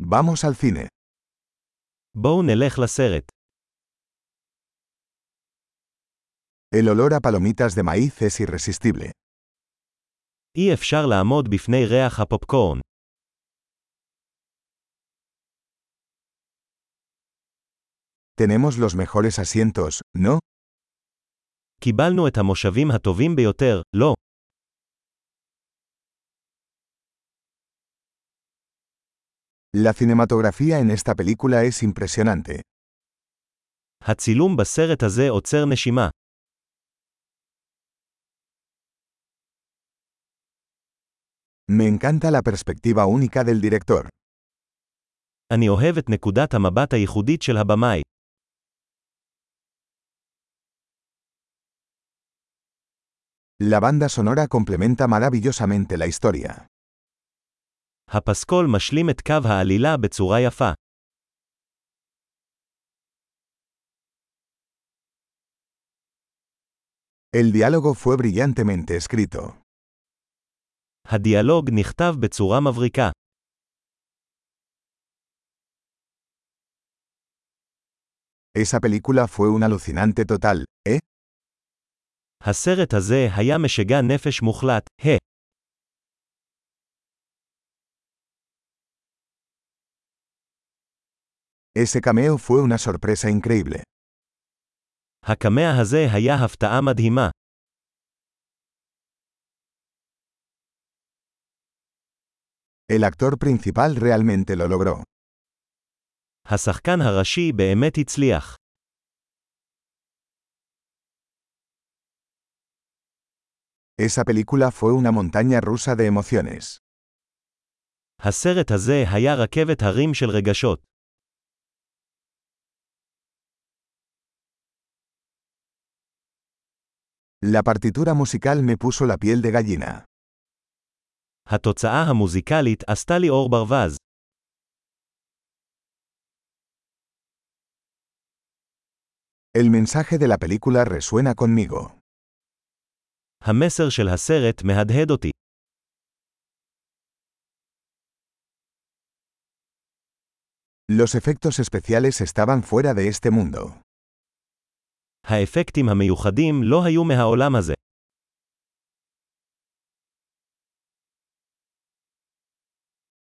Vamos al cine. בואו נלך לסרט. El olor a palomitas de maíz es irresistible. אי אפשר לעמוד בפני ריח הפופקורן. Tenemos los mejores asientos, ¿no? קיבלנו את המושבים הטובים ביותר, לא. La cinematografía en esta película es impresionante. הצילום בסרט הזה עוצר נשימה. Me encanta la perspectiva única del director. אני אוהב את נקודת המבט הייחודית של הבמאי. La banda sonora complementa maravillosamente la historia. הפסקול משלים את קו העלילה בצורה יפה. El diálogo fue brillantemente escrito. הדיאלוג נכתב בצורה מבריקה. Esa película fue un alucinante total, ¿eh? הסרט הזה היה משגע נפש מוחלט, ה. Ese cameo fue una sorpresa increíble. הקמע הזה היה הפתעה מדהימה. El actor principal realmente lo logró. השחקן הראשי באמת הצליח. Esa película fue una montaña rusa de emociones. הסרט הזה היה רכבת הרים של רגשות. La partitura musical me puso la piel de gallina. התוצאה המוזיקלית עשתה לי אור ברווז. El mensaje de la película resuena conmigo. המסר של הסרט מהדהד אותי. Los efectos especiales estaban fuera de este mundo. האפקטים המיוחדים לא היו מהעולם הזה.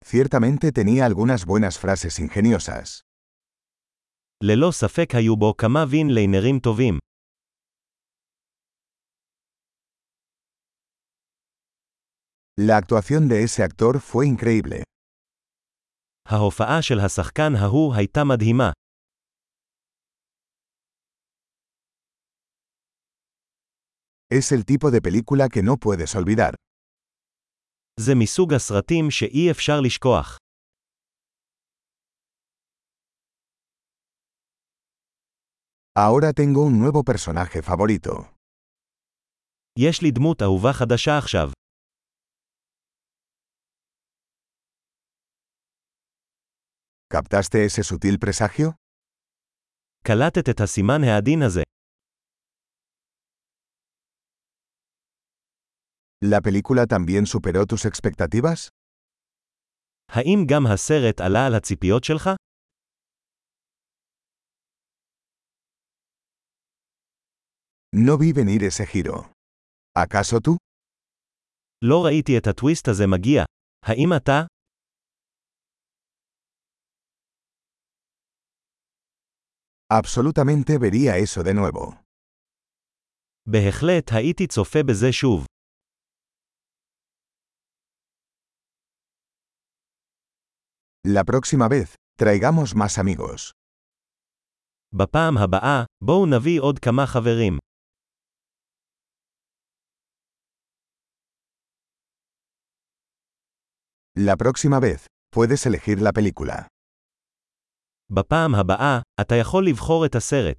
Ciertamente tenía algunas buenas frases ingeniosas. ללא ספק היו בו כמה וין ליינרים טובים. La actuación de ese actor fue increíble. ההופעה של השחקן ההוא הייתה מדהימה. Es el tipo de película que no puedes olvidar. זה מסוג הסרטים שאי אפשר לשכוח. Ahora tengo un nuevo personaje favorito. יש לי דמות אהובה חדשה עכשיו. ¿Captaste ese sutil presagio? קלטת את הסימן העדין הזה. ¿La película también superó tus expectativas? האם גם הסרט עלה על הציפיות שלך? No vi venir ese giro. ¿Acaso tú? לא ראיתי את הטוויסט הזה מגיע. האם אתה? Absolutamente vería eso de nuevo. בהחלט הייתי צופה בזה שוב. La próxima vez, traigamos más amigos. בפעם הבאה, בואו נביא עוד כמה חברים. La próxima vez, puedes elegir la película. בפעם הבאה, אתה יכול לבחור את הסרט.